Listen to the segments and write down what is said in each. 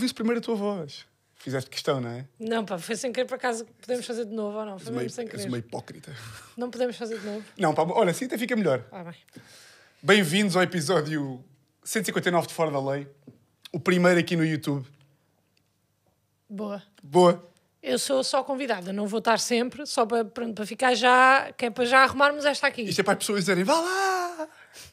Ouvi-se primeiro a tua voz. Fizeste questão, não é? Não, pá, foi sem querer, por acaso, podemos fazer de novo ou não? Foi És mesmo sem és querer. uma hipócrita. Não podemos fazer de novo? Não, pá, olha, assim até fica melhor. Ah, bem. Bem-vindos ao episódio 159 de Fora da Lei. O primeiro aqui no YouTube. Boa. Boa. Eu sou só convidada, não vou estar sempre, só para, pronto, para ficar já, que é para já arrumarmos esta aqui. Isto é para as pessoas dizerem, vá lá,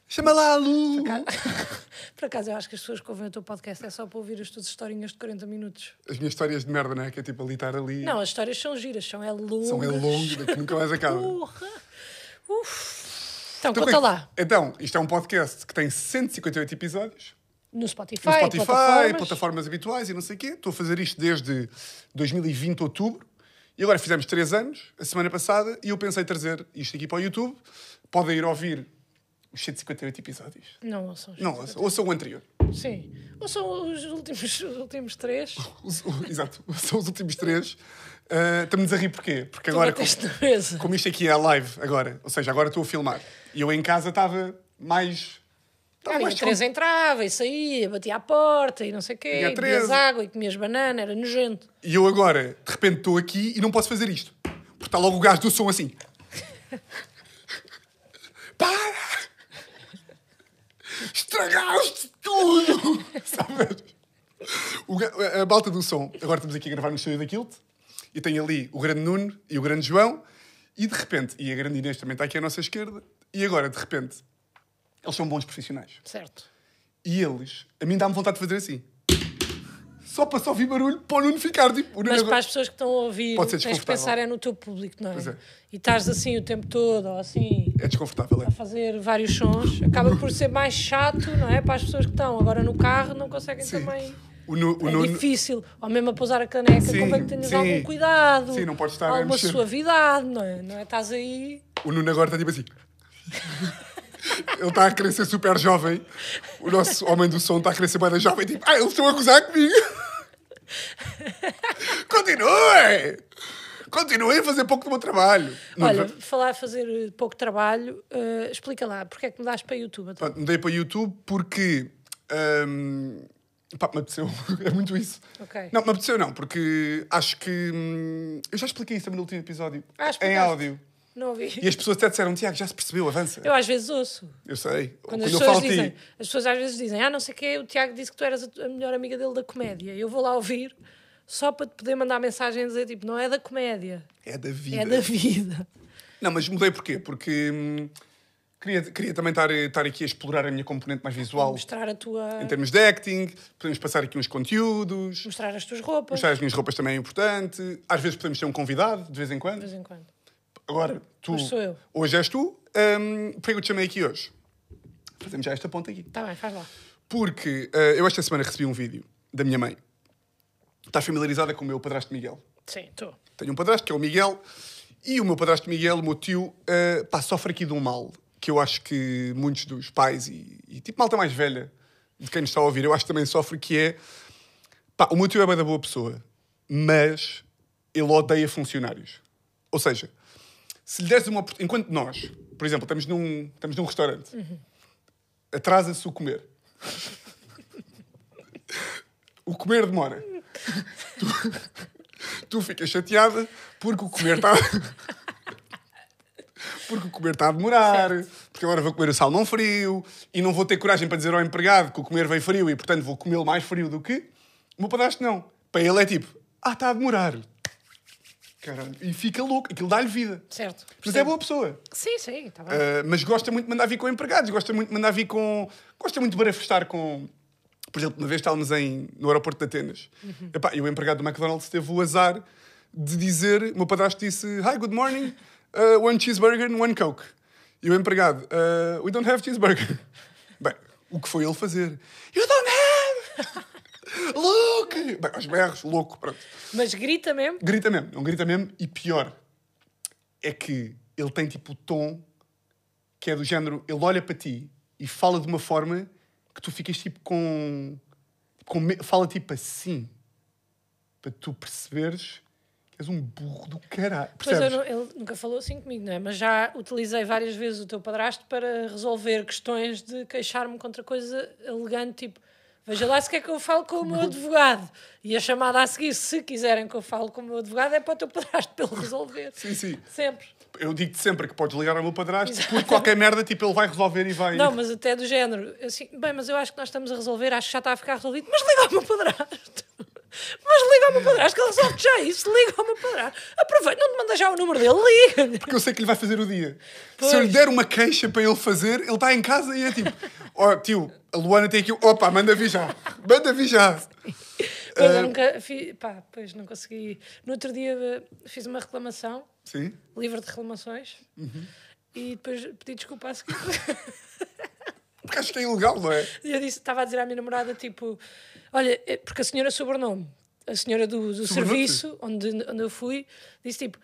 chama lá a Lu. Por acaso, eu acho que as pessoas que ouvem o teu podcast é só para ouvir as tuas historinhas de 40 minutos. As minhas histórias de merda, não é? Que é tipo ali estar ali. Não, as histórias são giras, são é longas. São é longo, que nunca mais acaba. Porra. Uf. Então, Então, conta bem, lá. Então, isto é um podcast que tem 158 episódios. No Spotify, No Spotify, plataformas. plataformas. habituais e não sei o quê. Estou a fazer isto desde 2020, outubro. E agora fizemos 3 anos, a semana passada, e eu pensei trazer isto aqui para o YouTube. Podem ir ouvir os 158 episódios. Não, ouçam. Não, ouçam, ouçam o anterior. Sim. Ou são os últimos, os últimos três. Os- exato, são os últimos três. Ah, Estamos a rir porquê? Porque agora, como, como isto aqui é live, agora, ou seja, agora estou a filmar. E eu em casa estava mais. Estava Ah, mais a Teresa entrava e saía, batia à porta e não sei o quê, E bebias água e comias banana, era nojento. E eu agora, de repente, estou aqui e não posso fazer isto. Porque está logo o gajo do som assim. Estragaste tudo! Sabes? O ga- a balta do som. Agora estamos aqui a gravar no estúdio da Kilt. E tem ali o grande Nuno e o grande João. E de repente, e a grande Inês também está aqui à nossa esquerda. E agora, de repente, eles são bons profissionais. Certo. E eles, a mim dá-me vontade de fazer assim. Só para só ouvir barulho para o Nuno ficar tipo. Mas para as pessoas que estão a ouvir, tens que pensar é no teu público, não é? É. E estás assim o tempo todo, ou assim, É desconfortável, é? a fazer vários sons, acaba por ser mais chato, não é? Para as pessoas que estão agora no carro, não conseguem Sim. também. O, Nu- o É Nuno. difícil, ou mesmo a pousar a caneca, Sim, convém que tenhas sim. algum cuidado, Sim, não podes estar a alguma mexer. suavidade, não é? Não é? Estás aí. O Nuno agora está tipo assim. Ele está a ser super jovem. O nosso homem do som está a ser mais jovem. Tipo, ah, eles estão a gozar comigo. Continuem! Continuem a fazer pouco do meu trabalho. Olha, falar a fazer pouco trabalho, eh, explica lá, porque é que mudaste para YouTube? então? Pronto, mudei para YouTube porque. hum, pá, me apeteceu. É muito isso. Ok. Não, me apeteceu não, porque acho que. hum, eu já expliquei isso no último episódio. Ah, em áudio. Não ouvi. E as pessoas até disseram, Tiago, já se percebeu, avança. Eu às vezes ouço. Eu sei. Quando, Quando, as eu pessoas falo dizem, ti. as pessoas às vezes dizem, ah, não sei o quê, o Tiago disse que tu eras a, melhor amiga dele da comédia. Eu vou lá ouvir só para te poder mandar mensagem e dizer, tipo, não é da comédia, É da vida. é da vida. Não, mas mudei porquê? Porque hum, queria, queria também estar, estar aqui a explorar a minha componente mais visual Mostrar a tua... em termos de acting. Podemos passar aqui uns conteúdos. Mostrar as tuas roupas, Mostrar as minhas roupas também é importante. Às vezes podemos ter um convidado, de vez em de quando. vez em quando. Agora, tu. Hoje sou eu. Hoje és tu. Um, Porquê que eu te chamei aqui hoje? Fazemos já esta ponta aqui. Está bem, faz lá. Porque eh, eu esta semana recebi um vídeo da minha mãe. Estás familiarizada com o meu padrasto Miguel? Sim, estou. Tenho um padrasto que é o Miguel. E o meu padrasto Miguel, o meu tio, eh, pá, sofre aqui de um mal que eu acho que muitos dos pais e, e tipo malta mais velha de quem nos está a ouvir, eu acho que também sofre, que é... Pá, o meu tio é bem da boa pessoa, mas ele odeia funcionários. Ou seja, se lhe deres uma oportunidade... Enquanto nós, por exemplo, estamos num, estamos num restaurante, atrasa-se o comer. o comer demora. Tu ficas chateada porque o comer está. porque o comer está a demorar, porque agora vou comer o salmão frio e não vou ter coragem para dizer ao empregado que o comer veio frio e, portanto, vou comê-lo mais frio do que. O meu padrasto não. Para ele é tipo, ah, está a demorar. Caralho. E fica louco. Aquilo dá-lhe vida. Certo. Mas é boa pessoa. Sim, sim, está bem. Uh, mas gosta muito de mandar vir com empregados, gosta muito de mandar vir com. Gosta muito de barafestar com. Por exemplo, uma vez estávamos em, no aeroporto de Atenas Epá, e o empregado do McDonald's teve o azar de dizer: o meu padrasto disse, Hi, good morning, uh, one cheeseburger and one coke. E o empregado, "Uh, We don't have cheeseburger. Bem, o que foi ele fazer? You don't have! Look! Bem, aos berros, louco, pronto. Mas grita mesmo. Grita mesmo, não grita mesmo. E pior, é que ele tem tipo o tom que é do género, ele olha para ti e fala de uma forma que tu ficas tipo com. com fala tipo assim. Para tu perceberes que és um burro do caralho. Pois Percebes? não- ele nunca falou assim comigo, não é? Mas já utilizei várias vezes o teu padrasto para resolver questões de queixar-me contra coisa elegante, tipo, Veja lá se quer que eu fale com o meu advogado. E a chamada a seguir, se quiserem que eu fale com o meu advogado, é para o teu padrasto ele resolver. Sim, sim. Sempre. Eu digo-te sempre que podes ligar ao meu padrasto, porque qualquer merda, tipo, ele vai resolver e vai. Não, mas até do género, assim, bem, mas eu acho que nós estamos a resolver, acho que já está a ficar resolvido, mas liga ao meu padrasto. Liga ao meu padrasto, que ele resolve já isso, liga ao meu padrasto. Aproveita, não te manda já o número dele, liga-lhe. Porque eu sei que ele vai fazer o dia. Pois. Se eu lhe der uma queixa para ele fazer, ele está em casa e é tipo: Ó tio, a Luana tem aqui. Opa, manda vir já. Manda vir já. Pois Ah. eu nunca fiz, pá, pois não consegui. No outro dia eh, fiz uma reclamação, Sim. livre de reclamações, Uhum. e depois pedi desculpa a seguir. Porque acho que é ilegal, não é? Eu disse, estava a dizer à minha namorada, tipo, olha, é porque a senhora sobrenome, a senhora do, do serviço onde, onde eu fui, disse tipo,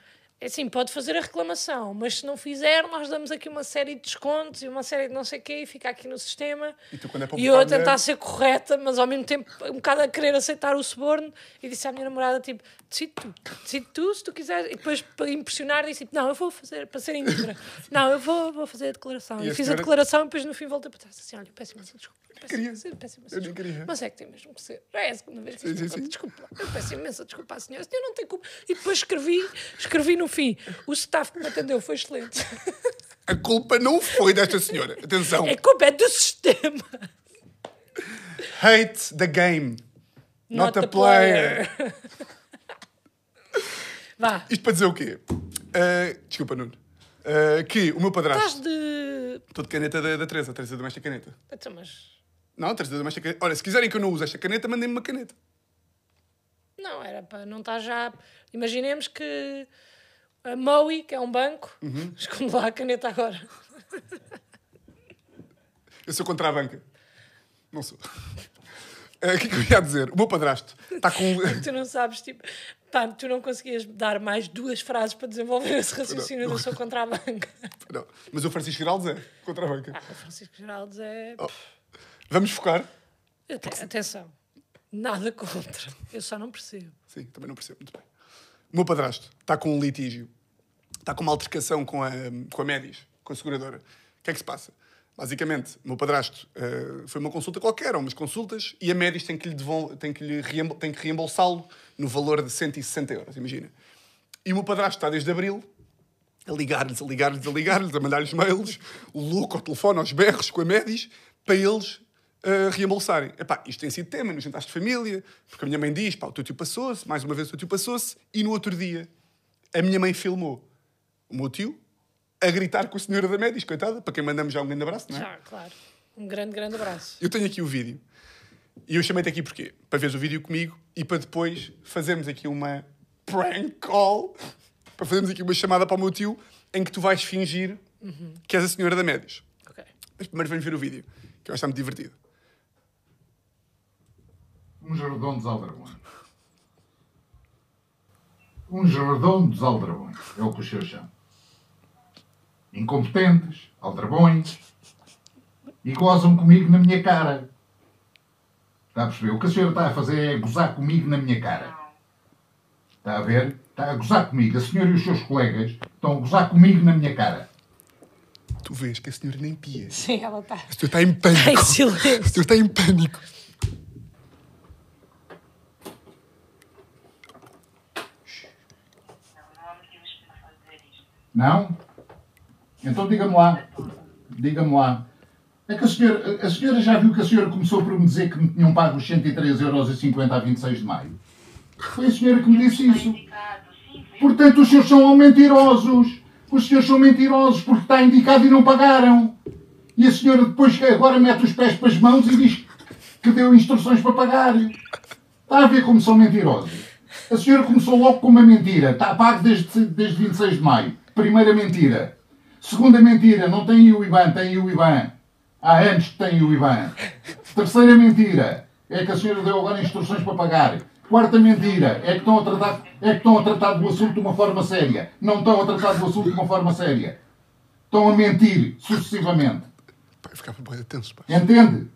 é assim, pode fazer a reclamação, mas se não fizer, nós damos aqui uma série de descontos e uma série de não sei o quê e fica aqui no sistema. E tu, quando é para E eu a tentar mulher- ser correta, mas ao mesmo tempo um bocado a querer aceitar o suborno e disse à minha namorada, tipo, decide tu, decide tu se tu quiseres. E depois, para impressionar, disse, tipo, não, eu vou fazer, para ser íntegra, não, eu vou, vou fazer a declaração. E E a fiz senhora- a declaração e depois no fim voltei para trás, assim, olha, peço imensa desculpa. Eu nem desculpa. queria. Mas é que tem mesmo que ser. É a segunda vez que Sim, sim, sim. Desculpa, eu peço imensa desculpa à senhora. A senhora não tem culpa. E depois escrevi, escrevi no fim. O staff que me atendeu foi excelente. A culpa não foi desta senhora. Atenção. A culpa é do sistema. Hate the game. Not, the player. Vá. Isto para dizer o quê? Ah, desculpa, Nuno. Ah, que o meu padrasto. Estás de. Estou de caneta da, da Teresa, a Teresa deu-me esta caneta. Então, mas. Não, a Teresa deu-me esta caneta. Olha, se quiserem que eu não use esta caneta, mandem-me uma caneta. Não, era para não estar já. Imaginemos que a Moe, que é um banco, Uhum. esconde lá a caneta agora. Eu sou contra a banca. Não sou. Ah, O que é que eu ia dizer? O meu padrasto está com. Tu não sabes, tipo, pá, tu não conseguias dar mais duas frases para desenvolver esse raciocínio do sou contra a banca. Não, mas o Francisco Geraldes é contra a banca. Ah, o Francisco Geraldes é. Oh. Vamos focar? Aten- Atenção, nada contra. Eu só não percebo. Sim, também não percebo muito bem. O meu padrasto está com um litígio. Está com uma altercação com a, com a Médis, com a seguradora. O que é que se passa? Basicamente, o meu padrasto eh, foi uma consulta qualquer, ou umas consultas, e a Médis tem que, lhe devol- que, lhe reembol- que reembolsá-lo no valor de 160 euros, imagina. E o meu padrasto está desde abril a ligar-lhes, a ligar-lhes, a ligar-lhes, a mandar-lhes mails, o louco ao telefone, aos berros com a Médis, para eles uh, reembolsarem. Epá, isto tem sido tema nos jantares de família, porque a minha mãe diz, pá, o teu tio passou-se, mais uma vez o teu tio passou-se, e no outro dia a minha mãe filmou o meu tio a gritar com a senhora da Médis, coitada, para quem mandamos já um grande abraço, não é? Já, claro. Um grande, grande abraço. Eu tenho aqui o vídeo. E eu chamei-te aqui porquê? Para veres o vídeo comigo e para depois fazermos aqui uma prank call, para fazermos aqui uma chamada para o meu tio, em que tu vais fingir que és a senhora da Médios. Ok. Mas primeiro vamos ver o vídeo, que eu acho que está muito divertido. Uns redondos aldrabões. Uns redondos aldrabões. É o que os seus chamam. Incompetentes, aldrabões. E gozam comigo na minha cara. Está a perceber? O que a senhora está a fazer é gozar comigo na minha cara. Está a ver? Está a gozar comigo. A senhora e os seus colegas estão a gozar comigo na minha cara. Tu vês que a senhora nem pia. Sim, ela está. A senhora está em pânico. Em silêncio. A senhora está em pânico. Não há motivos para fazer isto. Não? Então diga-me lá. Diga-me lá. É que a senhora, a senhora já viu que a senhora começou por me dizer que me tinham pago os 103,50€ a 26 de maio? Foi a senhora que me disse isso. Portanto, os senhores são mentirosos. Os senhores são mentirosos porque está indicado e não pagaram. E a senhora depois que agora mete os pés para as mãos e diz que deu instruções para pagar. Está a ver como são mentirosos. A senhora começou logo com uma mentira. Está pago desde, desde 26 de maio. Primeira mentira. Segunda mentira, não tem o IBAN, tem o IBAN. Há anos que tem o IBAN. Terceira mentira, é que a senhora deu agora instruções para pagar. Quarta mentira, é que estão a tratar, é que estão a tratar do assunto de uma forma séria. Não estão a tratar do assunto de uma forma séria. Estão a mentir sucessivamente. Eu ficava bem tenso, pá. Entende?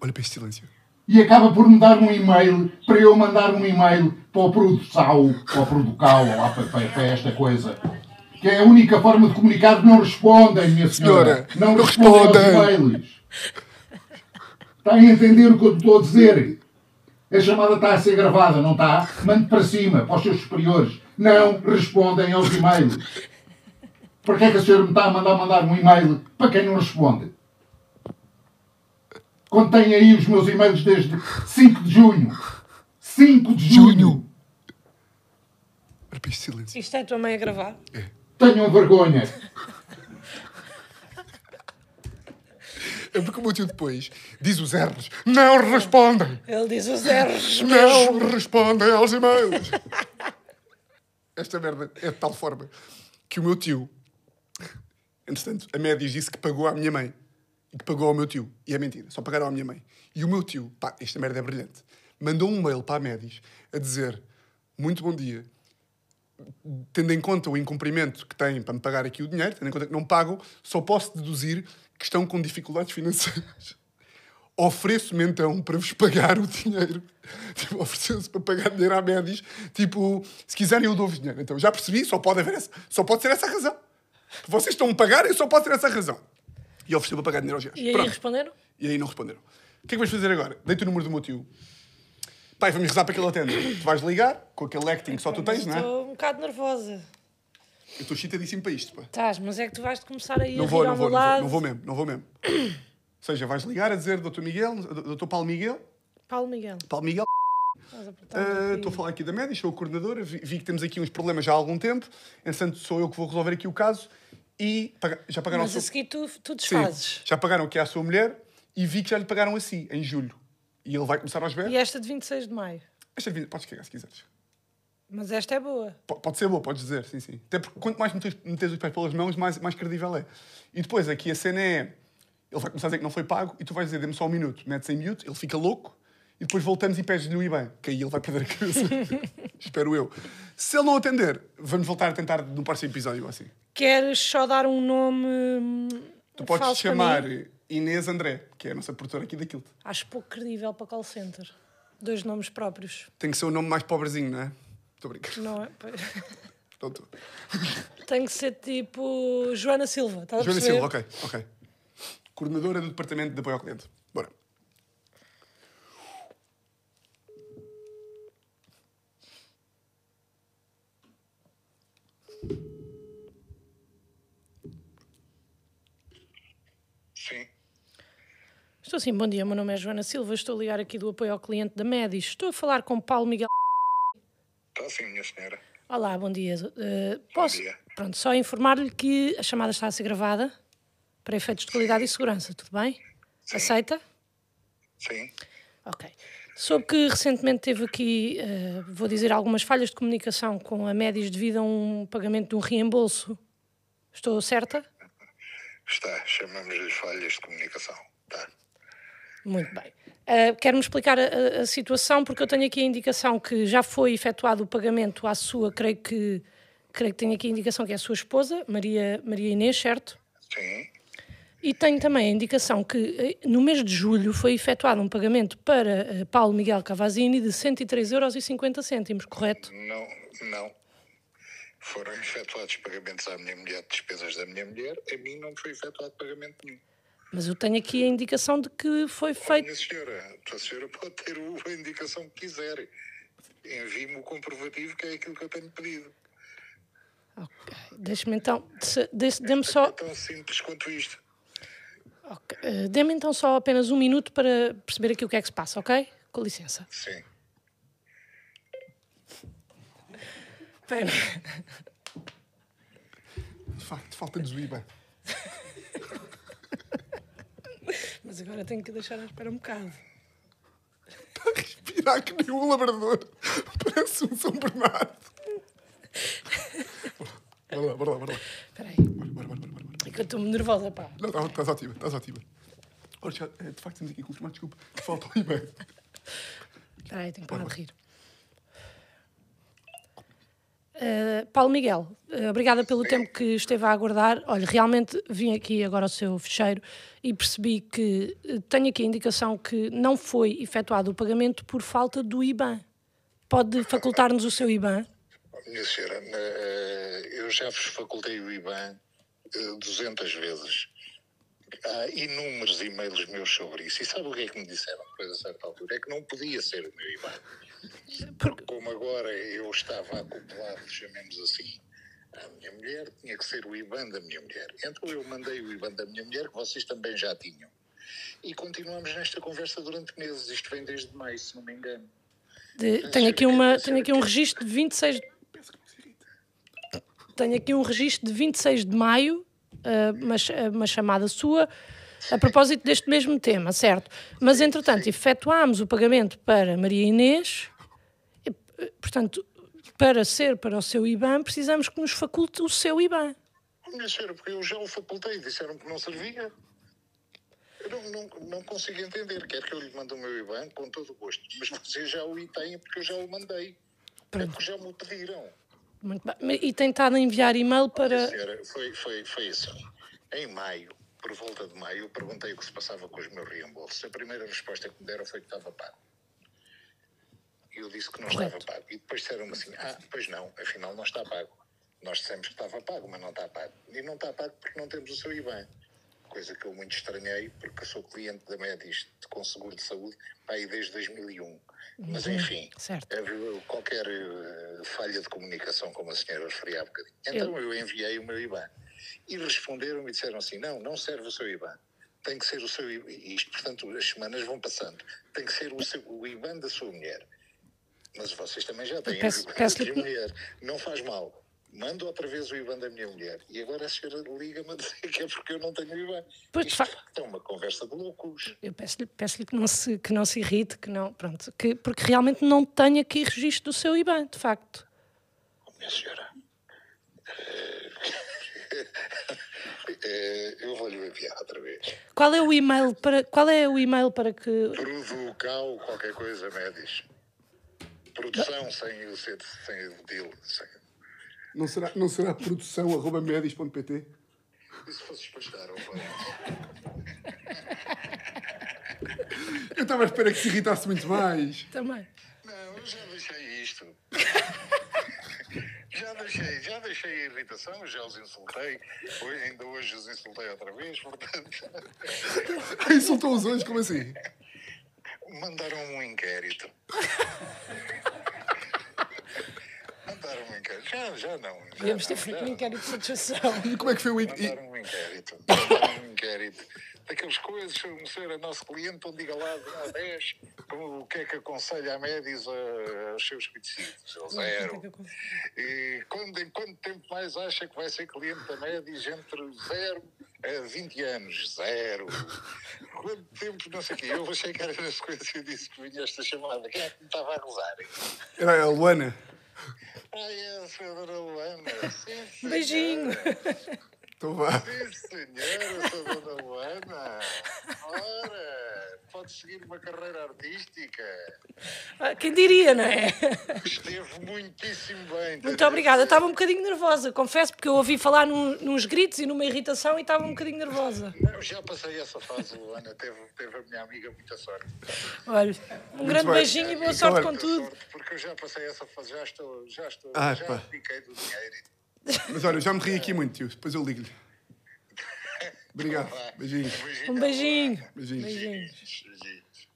Olha para este silêncio. E acaba por me dar um e-mail para eu mandar um e-mail para o Produçal, para o Producal, ou lá para, para esta coisa. Que é a única forma de comunicar. Não respondem, minha senhora. Senhora, não respondem aos respondem. e-mails. Está a entender o que eu estou a dizer? A chamada está a ser gravada, não está? Mande para cima, para os seus superiores. Não respondem aos e-mails. Por que é que a senhora me está a mandar mandar um e-mail para quem não responde? Quando tem aí os meus e-mails desde 5 de junho. 5 de junho. Este silêncio. Isto é a tua mãe a gravar? Tenham vergonha. É porque o meu tio depois diz os erros. Não respondem! Ele diz os erros Não mesmo. respondem aos e-mails! Esta merda é de tal forma que o meu tio, entretanto, a Médios disse que pagou à minha mãe e que pagou ao meu tio. E é mentira, só pagaram à minha mãe. E o meu tio, pá, esta merda é brilhante, mandou um mail para a Médios a dizer: Muito bom dia, tendo em conta o incumprimento que têm para me pagar aqui o dinheiro, tendo em conta que não pagam, só posso deduzir que estão com dificuldades financeiras. Ofereço-me então para vos pagar o dinheiro. Tipo, ofereceu-se para pagar dinheiro à Médis. Tipo, se quiserem eu dou-vos dinheiro. Então, já percebi, só pode haver essa, só pode ser essa a razão. Vocês estão a pagar e só pode ser essa razão. E ofereceu para pagar dinheiro aos gajos. E aí Pronto. responderam? E aí não responderam. O que é que vais fazer agora? Deita o número do meu tio. Pai, vamos rezar para que ele atenda. Tu vais ligar, com aquele acting que só tu tens, não é? Estou um bocado nervosa. Eu estou chitadíssimo para isto, pá. Estás, mas é que tu vais começar a ir Não a vou, não ao vou, meu não vou, não vou mesmo, não vou mesmo. Ou seja, vais ligar a dizer Dr. Miguel, Dr. Paulo Miguel, Paulo Miguel. Paulo Miguel, a pouquinho. estou a falar aqui da média, sou a coordenadora, vi, vi que temos aqui uns problemas já há algum tempo, entretanto sou eu que vou resolver aqui o caso e já pagaram Mas a a sua... seguir tu, tu Sim, desfazes. já pagaram aqui à sua mulher e vi que já lhe pagaram a si, em julho. E ele vai começar aos berros. E esta de 26 de maio. Esta vida, podes cagar se quiseres. Mas esta é boa. P- Pode ser boa, podes dizer, sim, sim. Até porque quanto mais metes, metes os pés pelas mãos, mais, mais credível é. E depois aqui a cena é. Ele vai começar a dizer que não foi pago e tu vais dizer, dê-me só um minuto, metes em mute, ele fica louco e depois voltamos e pedes-lhe o IBAN, que aí ele vai perder a cabeça. Espero eu. Se ele não atender, vamos voltar a tentar no próximo episódio assim. Queres só dar um nome. hum, Tu podes chamar? Inês André, que é a nossa produtora aqui daquilo. Acho pouco credível para call center. Dois nomes próprios. Tem que ser o nome mais pobrezinho, não é? Estou a brincar. Não é? Não estou. Tem que ser tipo Joana Silva. Estás a Joana perceber? Silva, ok, ok. Coordenadora do Departamento de Apoio ao Cliente. Bora. Sim. Estou sim, bom dia. Meu nome é Joana Silva. Estou a ligar aqui do apoio ao cliente da Medis. Estou a falar com Paulo Miguel. Está sim, minha senhora. Olá, bom dia. Eh, posso, dia. Pronto, só informar-lhe que a chamada está a ser gravada para efeitos de qualidade e segurança. Tudo bem? Aceita? Sim. Ok. Soube que recentemente teve aqui, eh, vou dizer, algumas falhas de comunicação com a Medis devido a um pagamento de um reembolso. Estou certa? Está. Chamamos-lhe falhas de comunicação. Tá. Muito bem. Uh, Quero-me explicar a, a- situação, porque eu tenho aqui a indicação que já foi efetuado o pagamento à sua, creio que, creio que tenho aqui a indicação que é a sua esposa, Maria, Maria Inês, certo? Sim. E tenho também a indicação que eh, no mês de julho foi efetuado um pagamento para eh, Paulo Miguel Cavazini de 103,50 euros, correto? Não, não. Foram efetuados pagamentos à minha mulher, despesas da minha mulher. A mim não foi efetuado pagamento nenhum. Mas eu tenho aqui a indicação de que foi feito. Minha senhora, a senhora pode ter o- a indicação que quiser. Envie-me o comprovativo, que é aquilo que eu tenho pedido. Ok. Deixe-me então. Dê-me só. É tão simples quanto isto. ok, eh, Dê-me então só apenas um minuto para perceber aqui o que é que se passa, ok? Com licença. Sim. Espera. De facto, falta-nos o IBAN. Mas agora tenho que deixar à espera um bocado. Está a respirar que nem um labrador. Parece um São Bernardo. Bora lá, bora lá, bora lá. Espera aí. Bora, bora, bora, bora, bora. É que eu estou-me nervosa, pá. Não, estás ótima, estás ótima. Olha, já, eh, de facto, temos aqui a confirmar, desculpa, que falta o IBAN. Espera aí, tenho que parar de rir. Uh, Paulo Miguel, uh, obrigada pelo tempo que esteve a aguardar. Olha, realmente vim aqui agora ao seu fecheiro e percebi que uh, tenho aqui a indicação que não foi efetuado o pagamento por falta do IBAN. Pode facultar-nos o seu IBAN? Minha senhora, eh, eu já vos facultei o IBAN eh, 200 vezes. há inúmeros e-mails meus sobre isso. E sabe o que é que me disseram depois a certa altura? É que não podia ser o meu IBAN. Porque- Como agora eu estava acoplado, chamemos assim, à minha mulher, tinha que ser o IBAN da minha mulher. Então eu mandei o IBAN da minha mulher, que vocês também já tinham. E continuamos nesta conversa durante meses. Isto vem desde maio, se não me engano. De- tenho, aqui uma, tenho aqui um registro de 26. Tenho aqui um registro de 26 de maio, ah, uma, uma chamada sua, a propósito deste mesmo tema, certo? Mas, entretanto, efetuámos o pagamento para Maria Inês, portanto, para ser para o seu IBAN, precisamos que nos faculte o seu IBAN. Minha senhora, porque eu já o facultei, disseram que não servia. Eu não, não, não consigo entender. Quer que eu lhe mande o meu IBAN com todo o gosto. Mas vocês já o têm porque eu já o mandei. É porque já me o pediram. Muito bem. E tem estado a enviar e-mail para. Senhora, foi, foi, foi assim. Em maio, por volta de maio, eu perguntei o que se passava com os meus reembolsos. A primeira resposta que me deram foi que estava pago. E eu disse que não Correto. estava pago. E depois disseram-me assim: ah, pois não, afinal não está pago. Nós dissemos que estava pago, mas não está pago. E não está pago porque não temos o seu IBAN. Coisa que eu muito estranhei, porque eu sou cliente da Medis com seguro de saúde aí desde 2001. Mas enfim, Certo. qualquer eh, falha de comunicação, como a senhora referia há bocadinho. Então eu enviei o meu IBAN. E responderam-me e disseram assim: não, não serve o seu IBAN. Tem que ser o seu IBAN. Isto, portanto, as semanas vão passando. Tem que ser o, seu, o IBAN da sua mulher. Mas vocês também já têm Peço- o IBAN peço-lhe da que- minha mulher. Não faz mal. Mando outra vez o IBAN da minha mulher. E agora a senhora liga-me a dizer que é porque eu não tenho o IBAN. Pois, de Isto facto. é uma conversa de loucos. Eu peço-lhe peço que, não se, que não se irrite, que não, pronto, que, porque realmente não tenho aqui registro do seu IBAN, de facto. Oh, minha senhora. eh, eh, eu vou-lhe enviar outra vez. Qual é o e-mail para, qual é o e-mail para que... Producal, qualquer coisa, Médis. Produção sem o de- sem o deal. Sem... Não será, não será produção arroba medis.pt? E se fosse pastar, ou foi? Eu estava à espera que se irritasse muito mais. Também. Não, eu já deixei isto. já deixei, já deixei a irritação, já os insultei. Hoje, ainda hoje os insultei outra vez, portanto. Insultou-os hoje, como assim? Mandaram um inquérito. Mandaram um inquérito. Já, já não. Já Devíamos ter feito já um inquérito de satisfação. E como é que foi o... in- e- Mandaram um inquérito. Mandaram um inquérito. Daqueles coisas, se o senhor é nosso cliente, então diga lá de 1 a 10 o que é que aconselha a médios a- aos seus conhecidos. Ou Zero. E quando, em quanto tempo mais acha que vai ser cliente da Médis entre 0 a 20 anos? Zero. Quanto tempo, não sei o quê. Eu achei que era na sequência disso que vinha esta chamada. Quem é que me estava a gozar? Era a Luana. Ai, é a senhora Luana. Sim, senhora. Beijinho. Vá. Sim, senhora, sou Dona Luana. Ora, pode seguir uma carreira artística. Ah, Quem diria, não é? Esteve muitíssimo bem. Muito obrigada. Estava um bocadinho nervosa, confesso, porque eu ouvi falar num- nos gritos e numa irritação e estava um bocadinho nervosa. Não, já passei essa fase, Luana. Teve, teve a minha amiga muita sorte. Olha, um grande bem. beijinho e boa sorte com tudo. sorte, porque eu já passei essa fase, já estou, já estou, Ah, já pá. fiquei do dinheiro. Mas olha, já me ri aqui muito, tio. Depois eu ligo-lhe. Obrigado. Beijinhos. Um beijinho. Beijinhos. Beijinhos. Beijinhos.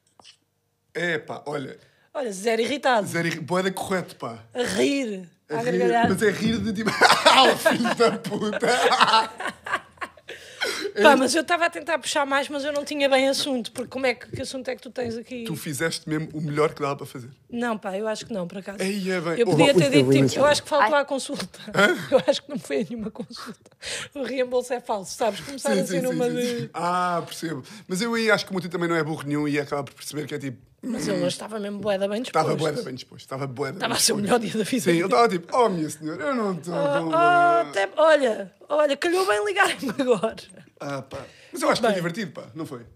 É pá, olha. Olha, zero irritado. Zero irri- boeda correto, pá. A rir. A A rir, gargalhar. mas é rir de tipo. Ah, filho da puta! Pá, mas eu estava a tentar puxar mais, mas eu não tinha bem assunto. Porque como é que, que assunto é que tu tens aqui? tu fizeste mesmo o melhor que dava para fazer. Não, pá, eu acho que não, por acaso. Ei, é bem. Eu podia oh, ter dito, oh, tipo, eu acho que faltou à consulta. Eu acho que não foi a nenhuma consulta. O reembolso é falso, sabes? Começar Sim, assim sim, sim, numa sim, de. Ah, percebo. Mas eu aí acho que o meu tio também não é burro nenhum e ia acabar por perceber que é tipo. Mas ele hoje estava mesmo boeda bem disposto. Estava boeda bem disposto. Estava boeda Estava a bem ser o melhor dia da vida. Sim, dele. estava tipo, oh minha senhora, eu não estou. com- Ah, até- olha, olha, calhou bem ligar-me agora. Ah, pá. Mas eu acho que foi Bem. divertido, pá, não foi?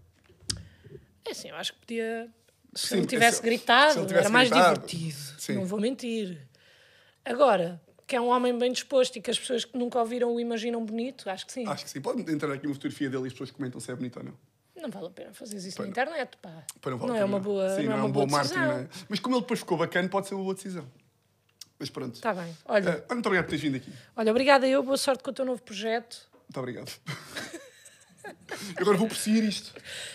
É assim, eu acho que podia. Se Sim, ele tivesse se- gritado, ele tivesse era mais gritado. divertido. Sim. Não vou mentir. Agora, que é um homem bem disposto e que as pessoas que nunca ouviram o imaginam bonito, acho que sim. Acho que sim. Pode entrar aqui uma fotografia dele e as pessoas comentam se é bonito ou não. Não vale a pena fazer isso na não. internet, pá. Pois vale não é uma boa, Sim, não é uma um boa bom marketing, não é? Mas como ele depois ficou bacana, pode ser uma boa decisão. Mas pronto. Está bem. Olha, Ah, muito obrigado por teres vindo aqui. olha, obrigada eu, boa sorte com o teu novo projeto. Muito obrigado. Agora vou prosseguir isto.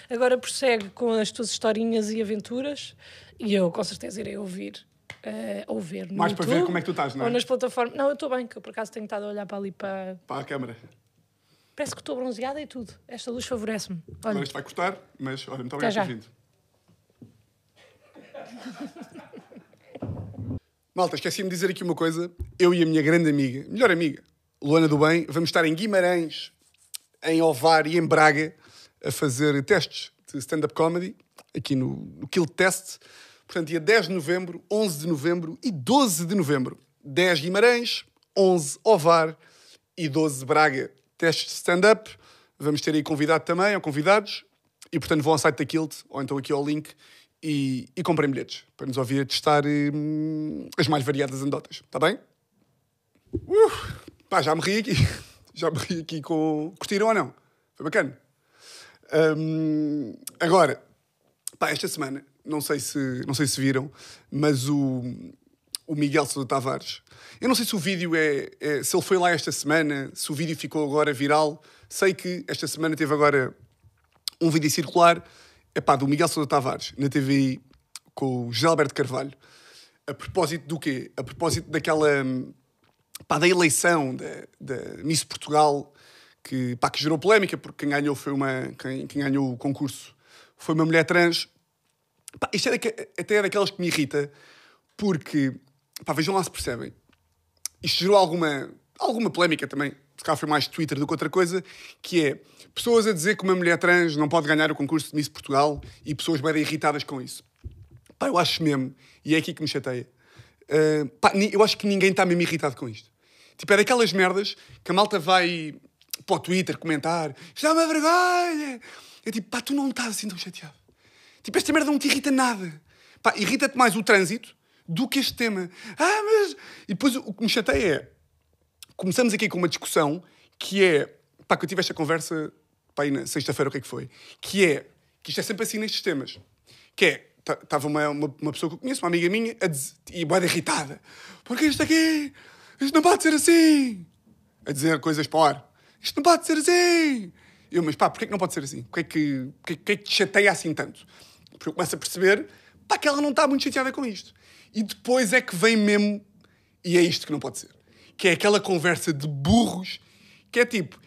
Agora prossegue com as tuas historinhas e aventuras e eu com certeza irei ouvir. eh, ou ver no Mais para ver YouTube, como é que tu estás, não é? Ou nas plataformas. Não, eu estou bem, que eu por acaso tenho estado a olhar para ali para. Para a câmara. Parece que estou bronzeada e tudo. Esta luz favorece-me. Agora isto vai cortar, mas olha, muito obrigado por ter vindo. Malta, esqueci-me de dizer aqui uma coisa. Eu e a minha grande amiga, melhor amiga, Luana do Bem, vamos estar em Guimarães, em Ovar e em Braga a fazer testes de stand-up comedy, aqui no, no Kill Test. Portanto, dia 10 de novembro, 11 de novembro e 12 de novembro. 10 Guimarães, 11 Ovar e 12 Braga. Testes de stand-up. Vamos ter aí convidado também, ou convidados. E, portanto, vão ao site da Kilt, ou então aqui ao link, e, e comprem bilhetes para nos ouvir testar hum, as mais variadas anedotas. Está bem? Uh, pá, já me ri aqui. Já me ri aqui com... Curtiram ou não? Foi bacana? Hum, agora, pá, esta semana, não sei se, não sei se viram, mas o, o Miguel Sousa Tavares, eu não sei se o vídeo é, é- se ele foi lá esta semana, se o vídeo ficou agora viral. Sei que esta semana teve agora um vídeo circular epá, do Miguel Sousa Tavares na TVI com o José Alberto Carvalho. A propósito do quê? A propósito daquela. hum, pá, da eleição da, da Miss Portugal que, pá, que gerou polémica porque quem ganhou foi uma. Quem, quem ganhou o concurso foi uma mulher trans. Pá, isto é daque- até é daquelas que me irrita porque. Pá, vejam lá se percebem isto gerou alguma, alguma polémica também, se calhar foi mais Twitter do que outra coisa, que é pessoas a dizer que uma mulher trans não pode ganhar o concurso de Miss Portugal e pessoas bem irritadas com isso. Pá, eu acho mesmo, e é aqui que me chateia, uh, pá, eu acho que ninguém está mesmo irritado com isto. Tipo, é daquelas merdas que a malta vai para o Twitter comentar, isto é uma vergonha. É tipo, pá, tu não estás assim tão chateado. Tipo, esta merda não te irrita nada. Pá, irrita-te mais o trânsito do que este tema. Ah, mas... E depois o que me chateia é... Começamos aqui com uma discussão que é... Pá, que eu tive esta conversa... Pá, aí na sexta-feira o que é que foi? Que é... Que isto é sempre assim nestes temas. Que é... Estava uma, uma, uma pessoa que eu conheço, uma amiga minha, a dizer, e boa irritada. Porque isto aqui... Isto não pode ser assim. A dizer coisas para o ar. Isto não pode ser assim. Eu, mas pá, porquê que não pode ser assim? O que é que, é que te chateia assim tanto? Porque eu começo a perceber pá, que ela não está muito chateada com isto. E depois é que vem mesmo, e é isto que não pode ser, que é aquela conversa de burros, que é tipo,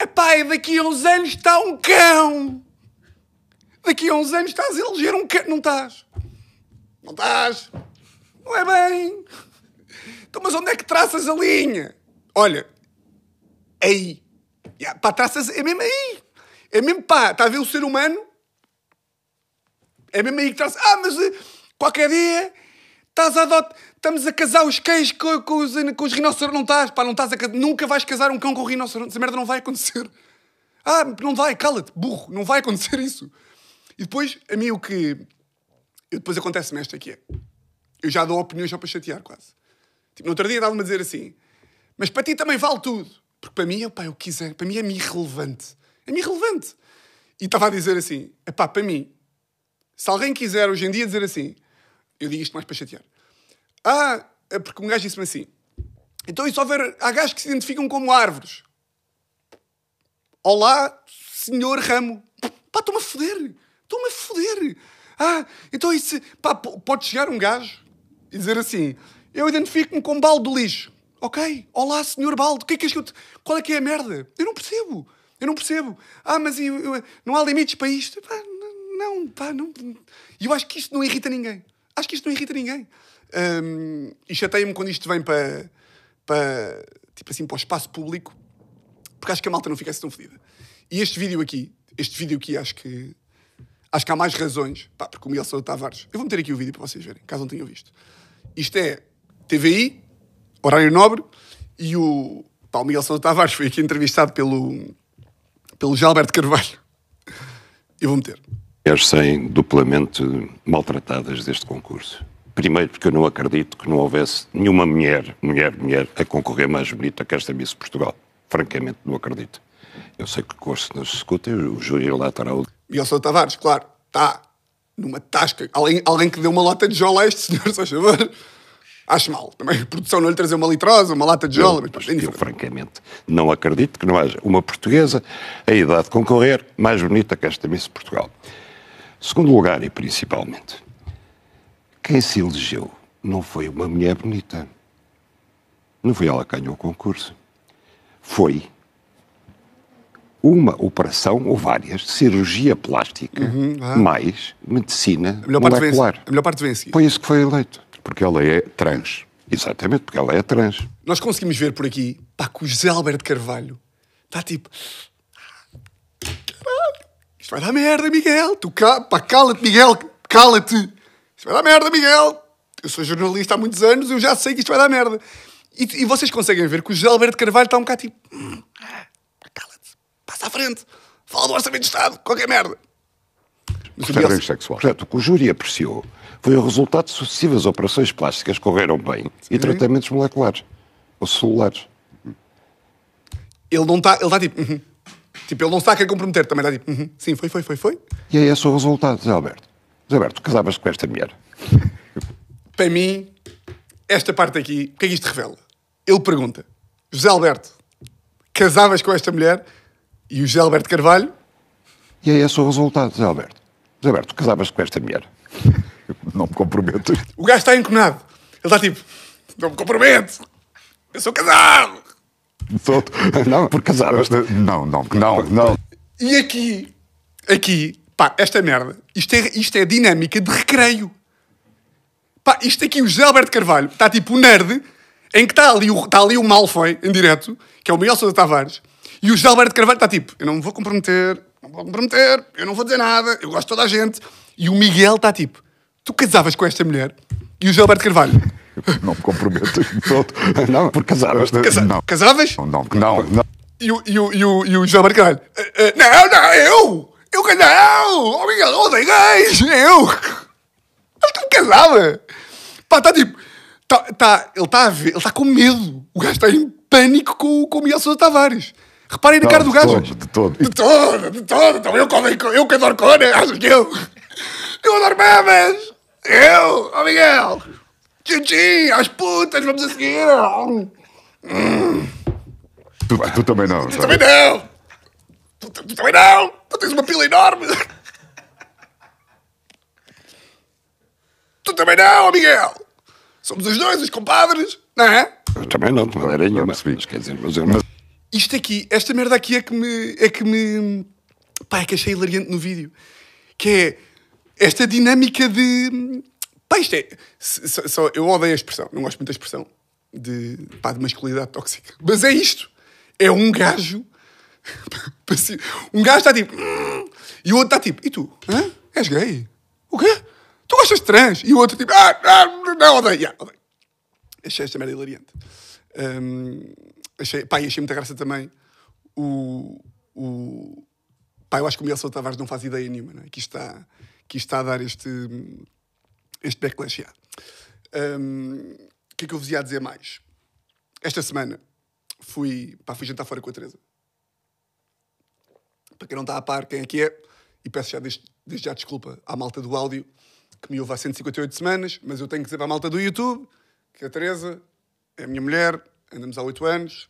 epá, daqui a uns anos está um cão. Daqui a uns anos estás a eleger um cão. Não estás. Não estás. Não é bem. Então, mas onde é que traças a linha? Olha, aí. Yeah, pá, traças, é mesmo aí. É mesmo, pá, está a ver o ser humano? É mesmo aí que traças. Ah, mas eh, qualquer dia estás a adotar. Estamos a casar os cães com, com os, com os rinocerontes. Não estás, pá, não estás a. Nunca vais casar um cão com um rinoceronte. Essa merda não vai acontecer. Ah, não vai, cala-te, burro. Não vai acontecer isso. E depois, a mim o que. Eu, depois acontece-me esta que é. Eu já dou opiniões só para chatear, quase. Tipo, no outro dia estava-me a dizer assim, mas para ti também vale tudo. Porque para mim, pá, eu quiser, para mim é-me irrelevante. É-me irrelevante. E estava a dizer assim, pá, para mim, se alguém quiser hoje em dia dizer assim, eu digo isto mais para chatear. Ah, é porque um gajo disse-me assim, então e se houver, há gajos que se identificam como árvores. Olá, senhor Ramo. Pá, estou-me a foder. Estou-me a foder. Ah, então isso... Pá, pode chegar um gajo e dizer assim, eu identifico-me com balde de lixo. Ok, olá, senhor balde, o que é que és que eu te... qual é que é a merda? Eu não percebo. Eu não percebo. Ah, mas eu- eu- não há limites para isto. Pá, não, pá, não... E eu acho que isto não irrita ninguém. Acho que isto não irrita ninguém. Hum, e chateia-me quando isto vem para, para, tipo assim, para o espaço público, porque acho que a malta não fica assim tão fodida. E este vídeo aqui, este vídeo aqui, acho que acho que há mais razões, pá, porque o Miguel Sousa Tavares, eu vou meter aqui o vídeo para vocês verem, caso não tenham visto. Isto é TVI, horário nobre, e o, pá, o Miguel Sousa Tavares foi aqui entrevistado pelo, pelo Gilberto Carvalho. Eu vou meter. Mulheres saem duplamente maltratadas deste concurso. Primeiro, porque eu não acredito que não houvesse nenhuma mulher, mulher, mulher, a concorrer mais bonita que esta Miss Portugal. Francamente, não acredito. Eu sei que o curso não se escuta, o júri lá estará o Miguel Sousa Tavares, claro, está numa tasca. Alguém, alguém que deu uma lota de jola a este senhor, só favor. Acho mal. Também a produção não lhe trazer uma litrosa, uma lata de jola, mas, Mas é eu, francamente, não acredito que não haja uma portuguesa a idade de concorrer mais bonita que esta Miss Portugal. Segundo lugar, e principalmente, quem se elegeu não foi uma mulher bonita. Não foi ela que ganhou o concurso. Foi uma operação ou várias cirurgia plástica mais medicina Uhum, A melhor, parte vem, molecular. a melhor parte vem a seguir. Foi isso que foi eleito. Porque ela é trans. Exatamente, porque ela é trans. Nós conseguimos ver por aqui, pá, que o José Alberto Carvalho está tipo. Isto vai dar merda, Miguel. Tu ca... pá, cala-te, Miguel, cala-te. Isto vai dar merda, Miguel. Eu sou jornalista há muitos anos, eu já sei que isto vai dar merda. E, e vocês conseguem ver que o José Alberto Carvalho está um bocado tipo. "Hum, cala-te, passa à frente, fala do Orçamento de Estado, qualquer merda. Mas o Miguel- Terrenos sexuais. Portanto, o que o júri apreciou foi o resultado de sucessivas operações plásticas que correram bem e tratamentos moleculares ou celulares. ele não está, ele está tipo. "Uhum." Tipo, ele não está a querer comprometer, também está tipo. "Uhum, Sim, foi, foi, foi, foi. E é esse o resultado, Zé Alberto. Zé Alberto, casavas com esta mulher. Para mim, esta parte aqui, o que é que isto revela? Ele pergunta: José Alberto, casavas com esta mulher? E o José Alberto Carvalho, E é esse o resultado, Zé Alberto. Zé Alberto, casavas com esta mulher. Não me comprometo. o gajo está enconado. Ele está tipo: Não me comprometo, eu sou casado. Todo. Não, porque casavas. Não, não, não, não. E aqui, aqui, pá, esta merda, isto é, isto é dinâmica de recreio. Pá, isto aqui, o José Alberto Carvalho, está tipo o nerd, em que está ali, o- está ali o Malfoy, em direto, que é o Miguel Sousa Tavares, e o José Alberto Carvalho está tipo, eu não me vou comprometer, não vou comprometer, eu não vou dizer nada, eu gosto de toda a gente. E o Miguel está tipo, tu casavas com esta mulher? E o José Alberto Carvalho, Não me comprometo. Todo. Não, porque casavas. casa- Não. casavas? Não, não, não. não. E o, e o, e o, e o José Alberto Carvalho, "Eh, eh, não, não, eu! Eu que não! Oh, eu odeio gays! Eu! Acho que me casava! Pá, está tipo. Tá, tá, ele está a ver, ele está com medo. O gajo está em pânico com, com o Miguel Sousa Tavares. Reparem na Não, cara do de gajo. todo, de todo. De todo, de todo. Então eu, que odeio- eu que adoro cona, achas que eu? Eu adoro memes! Eu! Oh, Miguel! Tchim, às putas, vamos a seguir! Tu, tu também não. Tu também não! Tu, tu também não! Tu tens uma pila enorme! Tu também não, ó Miguel! Somos os dois, os compadres, não é? Eu também não, de maneira nenhuma. quer dizer, mas não. Isto aqui, esta merda aqui é que me. É que me. Pá, é que achei hilariante no vídeo. Que é esta dinâmica de. Pá, isto é. s- s- Só, eu odeio a expressão, não gosto muito da expressão de, pá, de masculinidade tóxica. Mas é isto. É um gajo. passi- um gajo está tipo. "Hum", e o outro está tipo. E tu? Hã? És gay? O quê? Tu gostas de trans? E o outro tipo. Ah, ah não, odeio. Yeah, odeio. Achei esta merda hilariante. Hum, achei, pá, achei muita graça também o, o... Pá, eu acho que o Miguel Sousa Tavares não faz ideia nenhuma, não é? Que isto está, que está a dar este, este backlash. O que é que eu vos ia dizer mais? Esta semana fui, pá, fui jantar fora com a Teresa. Para quem não está a par, quem é que é? E peço já desde, desde já desculpa à malta do áudio, que me ouve há 158 semanas, mas eu tenho que dizer para a malta do YouTube que a Teresa é a minha mulher, andamos há 8 anos,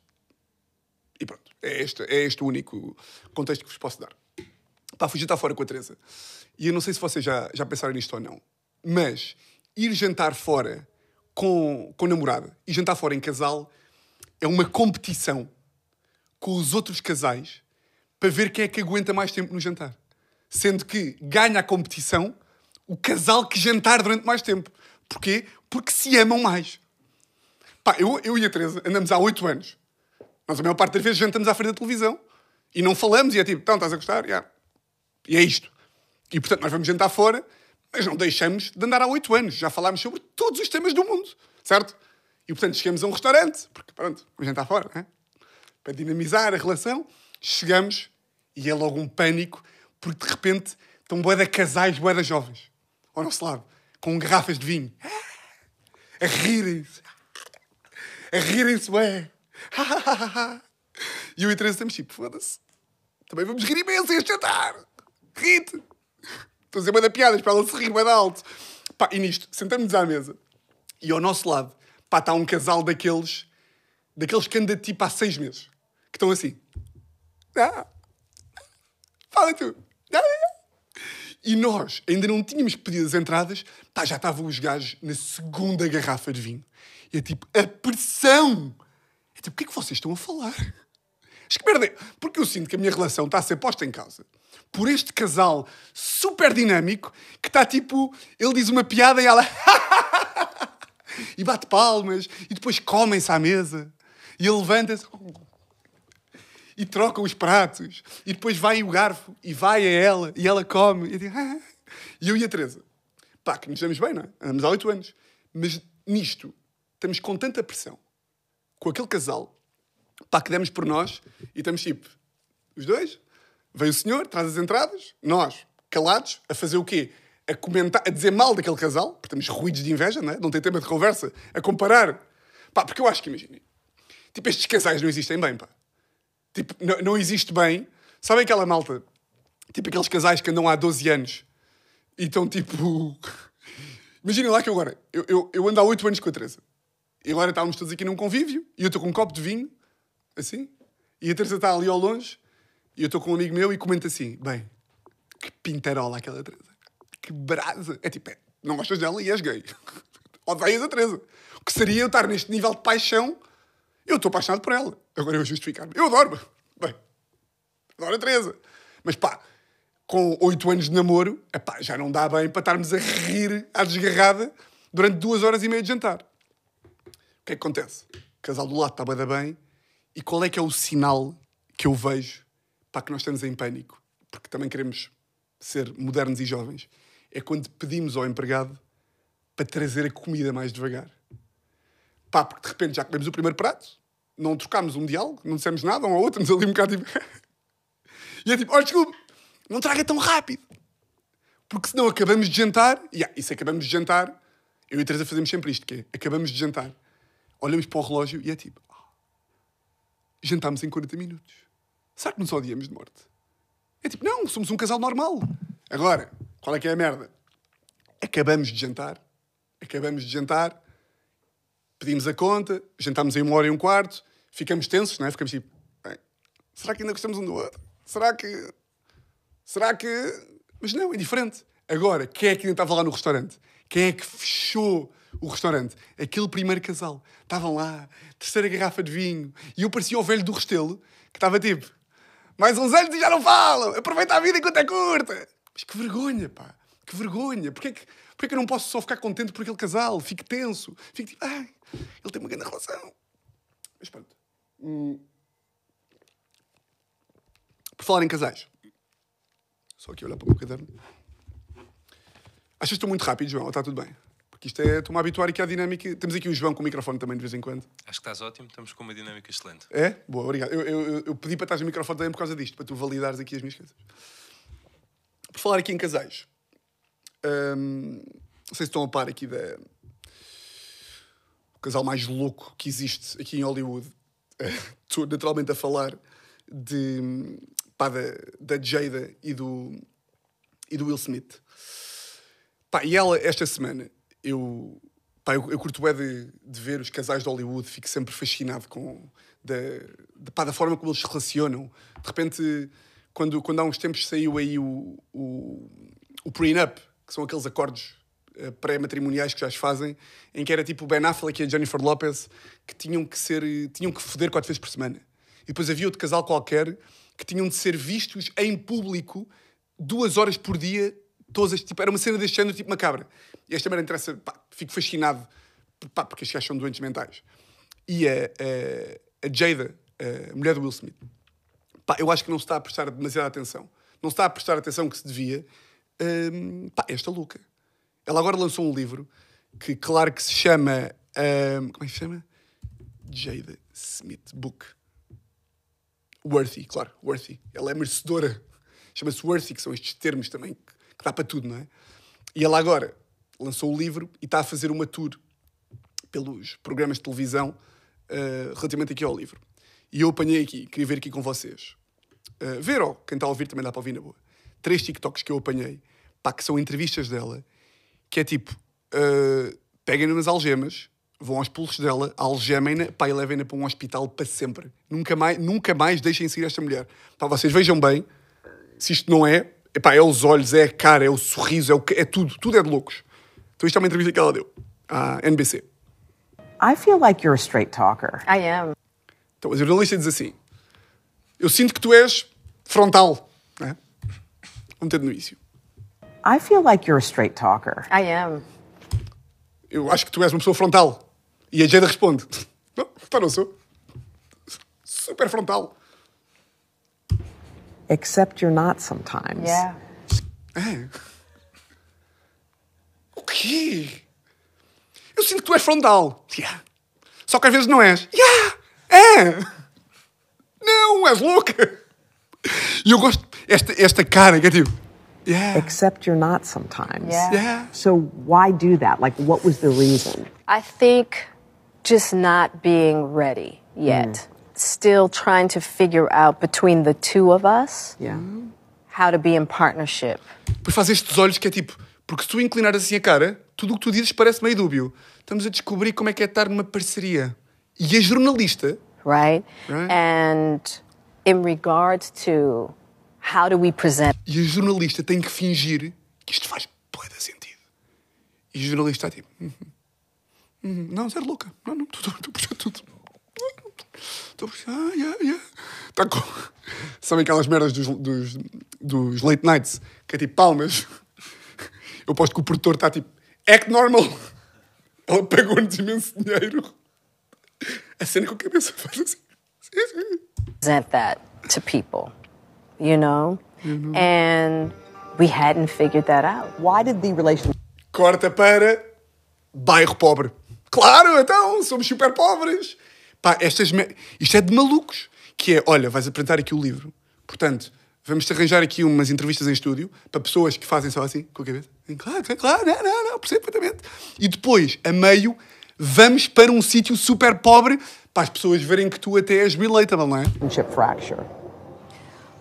e pronto. É este, é este o único contexto que vos posso dar. Pá, fui jantar fora com a Teresa. E eu não sei se vocês já, já pensaram nisto ou não, mas ir jantar fora com, com namorada e jantar fora em casal é uma competição com os outros casais para ver quem é que aguenta mais tempo no jantar. Sendo que ganha a competição o casal que jantar durante mais tempo. Porquê? Porque se amam mais. Pá, eu, eu e a Teresa andamos há oito anos. Nós a maior parte das vezes jantamos à frente da televisão e não falamos e é tipo, então estás a gostar? Yeah. E é isto. E portanto nós vamos jantar fora, mas não deixamos de andar há oito anos. Já falámos sobre todos os temas do mundo, certo? E portanto chegamos a um restaurante, porque pronto, vamos jantar fora, né? para dinamizar a relação. Chegamos e é logo um pânico, porque de repente estão boeda casais, boeda jovens ao nosso lado, com garrafas de vinho, a rirem-se, a rirem-se, ué. e eu e Teresa estamos tipo, foda-se, também vamos rir imenso este jantar. Rite. Estou a dizer de piadas para ela se rir de alto. Pá, e nisto, sentamos-nos à mesa e ao nosso lado Pá, está um casal daqueles, daqueles que anda tipo há seis meses. Que estão assim. Ah, fala tu. Ah, ah. E nós ainda não tínhamos pedido as entradas, pá, já estavam os gajos na segunda garrafa de vinho. E é tipo, a pressão! É tipo, o que é que vocês estão a falar? Que merda? Porque eu sinto que a minha relação está a ser posta em causa por este casal super dinâmico que está tipo, ele diz uma piada e ela e bate palmas e depois comem-se à mesa e ele levanta-se e trocam os pratos e depois vai o garfo e vai a ela e ela come e eu, e eu e a Teresa pá, que nos damos bem, não é? Andamos há oito anos mas nisto estamos com tanta pressão com aquele casal pá, que demos por nós e estamos tipo, os dois, vem o senhor, traz as entradas, nós, calados, a fazer o quê? A comentar, a dizer mal daquele casal, porque estamos ruídos de inveja, não é? Não tem tema de conversa, a comparar. Pá, porque eu acho que, imaginem, tipo, estes casais não existem bem, pá. Tipo, não, não existe bem. Sabem aquela malta? Tipo, aqueles casais que andam há 12 anos e estão tipo. Imaginem lá que eu agora, eu, eu, eu ando há 8 anos com a Teresa. E agora estávamos todos aqui num convívio e eu estou com um copo de vinho, assim, e a Teresa está ali ao longe e eu estou com um amigo meu e comenta assim: bem, que pintarola aquela Teresa, que brasa. É tipo, é, não gostas dela e és gay. Odeias a Teresa. O que seria eu estar neste nível de paixão? Eu estou apaixonado por ela. Agora eu justificar-me. Eu adoro-me. Bem, adoro a Teresa. Mas pá, com oito anos de namoro, epá, já não dá bem para estarmos a rir à desgarrada durante duas horas e meia de jantar. O que é que acontece? O casal do lado está bem e qual é que é o sinal que eu vejo para que nós estamos em pânico? Porque também queremos ser modernos e jovens. É quando pedimos ao empregado para trazer a comida mais devagar. Pá, porque de repente já comemos o primeiro prato, não trocámos um diálogo, não dissemos nada um ao outro, nos ali um bocado tipo... e é tipo, olha, desculpe, não traga tão rápido. Porque senão acabamos de jantar, e, se acabamos de jantar, eu e a Teresa fazemos sempre isto, que é, acabamos de jantar, olhamos para o relógio e é tipo, jantámos em 40 minutos. Será que nos odiamos de morte? É tipo, não, somos um casal normal. Agora, qual é que é a merda? Acabamos de jantar, acabamos de jantar, pedimos a conta, jantámos em uma hora e um quarto, ficamos tensos, não é? Ficamos tipo, será que ainda gostamos um do outro? Será que... Será que... Mas não, é diferente. Agora, quem é que ainda estava lá no restaurante? Quem é que fechou o restaurante? Aquele primeiro casal. Estavam lá, terceira garrafa de vinho, e eu parecia o velho do Restelo, que estava tipo, mais uns anos e já não falam, aproveita a vida enquanto é curta. Mas que vergonha, pá, que vergonha. Porquê que, porquê que eu não posso só ficar contente por aquele casal? Fico tenso, fico tipo, ai, ele tem uma grande relação. Mas pronto. Hum. Por falar em casais, só aqui olhar para o meu caderno. Achas que estou muito rápido, João? Ou está tudo bem? Porque isto é. Estou-me a habituar aqui à dinâmica. Temos aqui o João com o microfone também de vez em quando. Acho que estás ótimo, estamos com uma dinâmica excelente. É? Boa, obrigado. Eu, eu, eu- pedi para estás no microfone também por causa disto, para tu validares aqui as minhas coisas. Por falar aqui em casais. hum, não sei se estão a par aqui da. O casal mais louco que existe aqui em Hollywood. Estou naturalmente a falar de. Pá, da, da Jada e do. e do Will Smith. Pá, e ela, esta semana, eu, pá, eu, eu curto bem de, de ver os casais de Hollywood, fico sempre fascinado com da, de, pá, da forma como eles se relacionam. De repente, quando, quando há uns tempos saiu aí o, o, o prenup, que são aqueles acordos eh, pré-matrimoniais que já se fazem, em que era tipo o Ben Affleck e a Jennifer Lopez que tinham que ser, tinham que foder quatro vezes por semana. E depois havia outro casal qualquer que tinham de ser vistos em público duas horas por dia, todas as, tipo, era uma cena deste género, tipo macabra. E esta merda interessa, pá, fico fascinado, pá, porque estes gajos são doentes mentais. E a, a, a Jada, a mulher do Will Smith, pá, eu acho que não se está a prestar demasiada atenção. Não se está a prestar a atenção que se devia. Hum, pá, esta louca. Ela agora lançou um livro que, claro que se chama. hum, como é que se chama? Jada Smith Book. Worthy, claro, worthy. Ela é merecedora. Chama-se worthy, que são estes termos também que, que dá para tudo, não é? E ela agora lançou o livro e está a fazer uma tour pelos programas de televisão eh, relativamente aqui ao livro. E eu apanhei aqui, queria ver aqui com vocês. Uh, ver, ó, quem está a ouvir também dá para ouvir na boa. Três TikToks que eu apanhei, pá, que são entrevistas dela, que é tipo, uh, peguem-no nas algemas, vão aos pulsos dela, algemem-na, pá, e levem-na para um hospital para sempre. Nunca mais, nunca mais deixem sair esta mulher. Pá, vocês vejam bem, se isto não é, epá, é os olhos, é a cara, é o sorriso, é, o, é tudo, tudo é de loucos. Então isto é uma entrevista que ela deu à NBC. I feel like you're a straight talker. I am. Então a jornalista diz assim, eu sinto que tu és frontal, né? Vamos ter no início. I feel like you're a straight talker. I am. Eu acho que tu és uma pessoa frontal. E a Jada responde, não, pá, não sou. Super frontal. Except you're not sometimes. Yeah. É. O quê? Eu sinto que tu és frontal. Yeah. Só que às vezes não és. Yeah. É. Não, és louca. E eu gosto esta, esta cara que é tipo. Yeah. Except you're not sometimes. Yeah. Yeah. So why do that? Like, what was the reason? I think just not being ready yet. Mm. Still trying to figure out between the two of us Yeah. how to be in partnership. Depois faz estes olhos que é tipo. Porque se tu inclinar assim a cara, tudo o que tu dizes parece meio dúbio. Estamos a descobrir como é que é estar numa parceria. E a jornalista. right? Right. And in regards to how do we present E a jornalista tem que fingir que isto faz de sentido. E o jornalista está tipo. "Uhum, uhum, não, zero louca. Não, não, a puxar tudo. Estou. Ah, yeah, yeah. Tá com... Sabem aquelas merdas dos, dos, dos late nights? Que é tipo palmas. Eu posto que o produtor está tipo. Act normal. Ela pagou-nos imenso dinheiro. A cena com a cabeça faz assim. Sim, sim. present that to people, you know? And we hadn't figured that out. Why did the relationship corta para bairro pobre. Claro, então, somos super pobres. Pá, estas me- isto é de malucos. Que é, olha, vais apresentar aqui o livro. Portanto, vamos-te arranjar aqui umas entrevistas em estúdio para pessoas que fazem só assim, com a cabeça. Claro, claro, claro, não, não, não, percebo perfeitamente. E depois, a meio, vamos para um sítio super pobre para as pessoas verem que tu até és relatable, não é? fracture?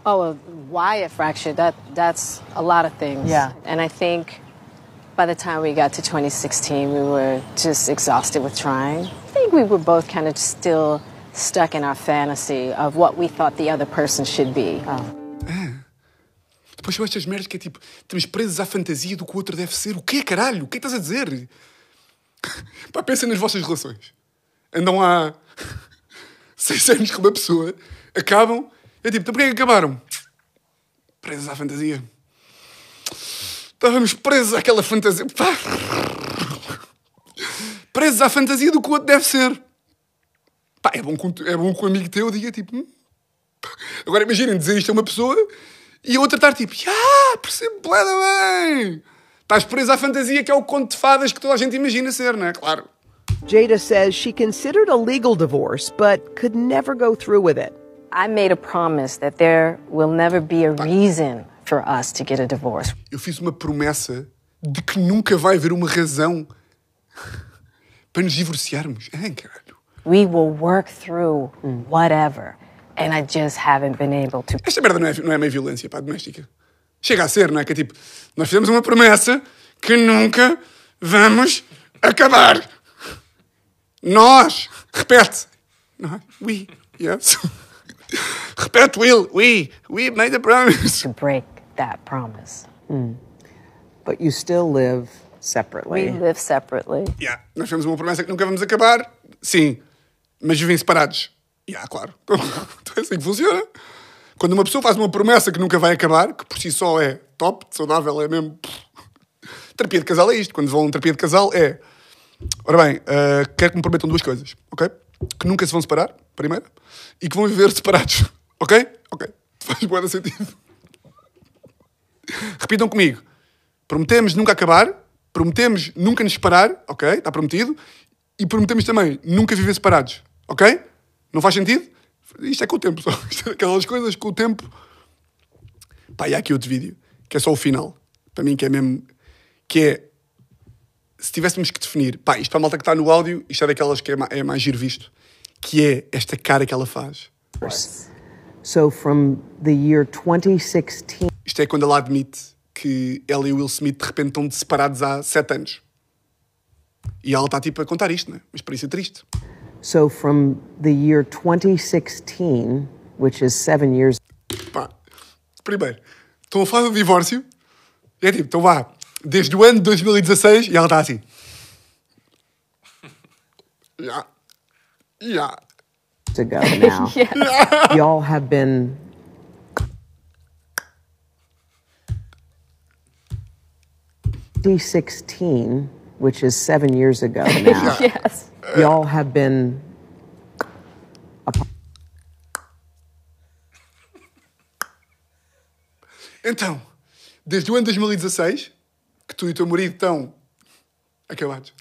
Oh, why a fracture? That that's a lot of things. Yeah. And I think by the time we got to 2016, we were just exhausted with trying. I think we were both kind of still stuck in our fantasy of what we thought the other person should be. Depois são estas merdas que é tipo, estamos presos à fantasia do que o outro deve ser. O quê, caralho? O que é que estás a dizer? Pá, pensem nas vossas relações. Andam há seis anos com uma pessoa, acabam, é tipo, então porquê que acabaram? Presos à fantasia. Estávamos presos àquela fantasia. Pá. Presos à fantasia do que o outro deve ser. Pá, é bom que um, é bom que um amigo teu diga tipo. "Hum, Agora imaginem dizer isto a uma pessoa e a outra estar tipo, ah, percebo plena bem. Estás preso à fantasia que é o conto de fadas que toda a gente imagina ser, não é? Claro. Jada says she considered a legal divorce, but could never go through with it. I made a promise that there will never be a reason for us to get a divorce. Eu fiz uma promessa de que nunca vai haver uma razão para nos divorciarmos. É, caralho. We will work through whatever. And I just haven't been able to. Esta merda não é, não é meio violência, pá, doméstica. Chega a ser, não é? Que é tipo, nós fizemos uma promessa que nunca vamos acabar. Nós. Repete. É? We. Yes. Repete, Will. We. We made a promise. to break that promise. But you still live We separately. live separately. Yeah. Nós fizemos uma promessa que nunca vamos acabar. Sim. Mas vivem separados. Yeah, claro. Então é assim que funciona. Quando uma pessoa faz uma promessa que nunca vai acabar, que por si só é top, saudável, é mesmo. Terapia de casal é isto. Quando vão a terapia de casal é. Ora bem, eh, quero que me prometam duas coisas, ok? Que nunca se vão separar, primeiro, e que vão viver separados, ok? Ok. Faz boa sentido. Repitam comigo. Prometemos nunca acabar, prometemos nunca nos separar, ok? Está prometido. E prometemos também nunca viver separados, ok? Não faz sentido? Isto é com o tempo, só. Isto é aquelas coisas com o tempo. Pá, e há aqui outro vídeo, que é só o final. Para mim, que é mesmo. Que é. Se tivéssemos que definir. Pá, isto para a malta que está no áudio, isto é daquelas que é é mais giro visto. Que é esta cara que ela faz. So from the year 2016 Isto é quando ela admite que ela e o Will Smith de repente estão separados há sete anos. E ela está tipo a contar isto, né? Uma experiência triste. So, from the year 2016, which is seven years Pá, primeiro, estão a falar do divórcio. É tipo, então vá, desde o ano de 2016 e ela está assim. Ya. Ya. ago now, y'all have been D16, which is seven years ago now. yes. Y'all have been Então, desde o ano de 2016, que tu e o teu marido estão acabados.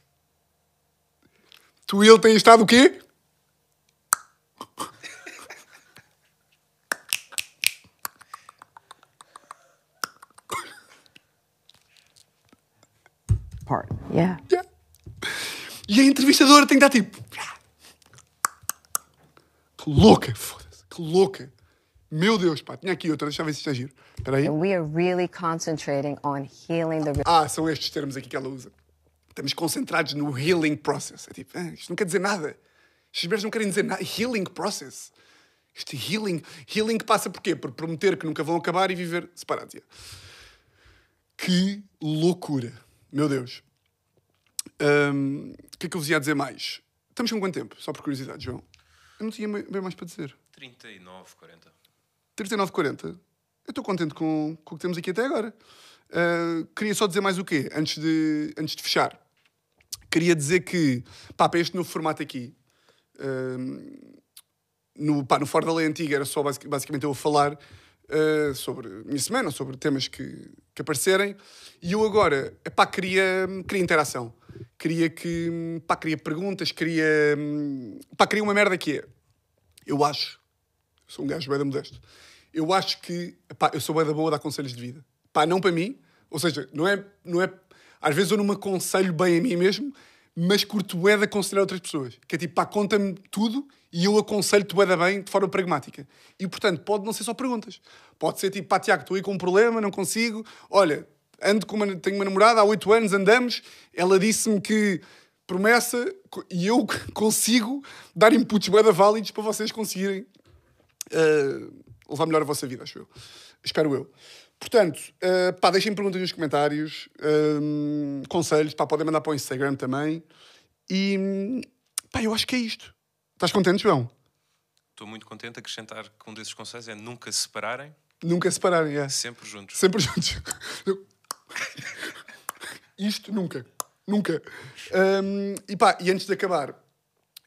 Tu e ele têm estado o quê? apart. Yeah. E a entrevistadora tem que estar tipo. Que louca, foda-se, que louca. Meu Deus, pá, tinha aqui outra, deixa eu ver se isto é giro. Espera aí. We are really concentrating on healing the Ah, são estes termos aqui que ela usa. Estamos concentrados no healing process. É tipo, ah, isto não quer dizer nada. Estes mulheres não querem dizer nada. Healing process. Este healing. Healing passa por quê? Por prometer que nunca vão acabar e viver separados. Que loucura. Meu Deus. Hum, o que é que eu vos ia dizer mais? Estamos com quanto tempo? Só por curiosidade, João. Eu não tinha bem mais para dizer. 39, 40. 39, 40. Eu estou contente com, com o que temos aqui até agora. Uh, queria só dizer mais o quê? Antes de, antes de fechar. Queria dizer que, pá, para este novo formato aqui, uh, no, pá, no Fora da Lei Antiga era só basic- basicamente eu a falar uh, sobre a minha semana, sobre temas que, que aparecerem. E eu agora, pá, queria, queria interação. Queria que, pá, queria perguntas, queria, pá, queria uma merda que é. Eu acho sou um gajo bem modesto. Eu acho que, pá, eu sou bem da boa a dar conselhos de vida. Pá, não para mim, ou seja, não é, não é, às vezes eu não me aconselho bem a mim mesmo, mas curto bué de aconselhar outras pessoas. Que é tipo, pá, conta-me tudo e eu aconselho-te bué bem de forma pragmática. E, portanto, pode não ser só perguntas. Pode ser tipo, pá, Tiago, estou aí com um problema, não consigo. Olha, ando com uma, tenho uma namorada há oito anos, andamos, ela disse-me que promessa e eu consigo dar inputs da válidos para vocês conseguirem uh, levar melhor a vossa vida, acho eu. Espero eu. Portanto, uh, pá, deixem perguntas nos comentários, um, conselhos, pá, podem mandar para o Instagram também. E, pá, eu acho que é isto. Estás contente, João? Estou muito contente. Acrescentar que um desses conselhos é nunca se separarem, Nunca separarem, é. sempre juntos. Sempre juntos. Isto nunca. Nunca. Um, e pá, e antes de acabar,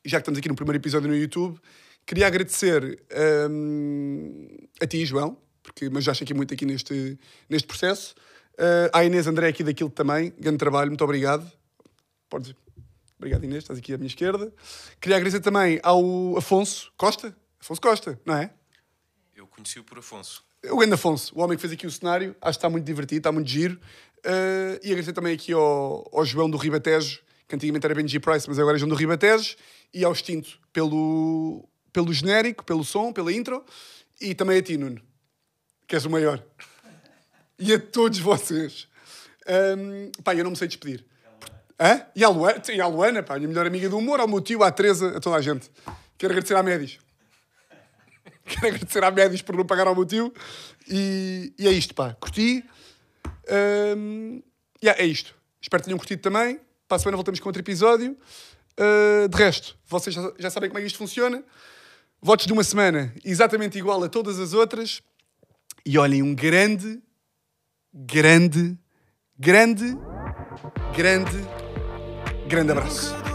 já que estamos aqui no primeiro episódio no YouTube, queria agradecer um, a ti, João, porque, mas já aqui muito aqui neste, neste processo. Uh, à Inês André aqui daquilo também. Grande trabalho, muito obrigado. Podes. Obrigado, Inês, estás aqui à minha esquerda. Queria agradecer também ao Afonso Costa. Afonso Costa, não é? Eu conheci-o por Afonso. O grande Afonso, o homem que fez aqui o cenário, acho que está muito divertido, está muito giro. Uh, e agradecer também aqui ao, ao João do Ribatejo, que antigamente era Benji Price, mas agora é João do Ribatejo, e ao Extinto pelo, pelo genérico, pelo som, pela intro, e também a ti, Nuno, que és o maior. E a todos vocês. Um, pá, eu não me sei despedir. Hã? E a Luana, e Luana pá, a minha melhor amiga do humor, ao meu tio, à Teresa, a toda a gente. Quero agradecer à Médis. Quero agradecer à Médis por não pagar ao meu tio. E, e é isto, pá. Curti. Um, yeah, é isto. Espero que tenham curtido também. Para a semana voltamos com outro episódio. Uh, de resto, vocês já, já sabem como é que isto funciona. Votos de uma semana exatamente igual a todas as outras. E olhem, um grande, grande, grande, grande, grande abraço.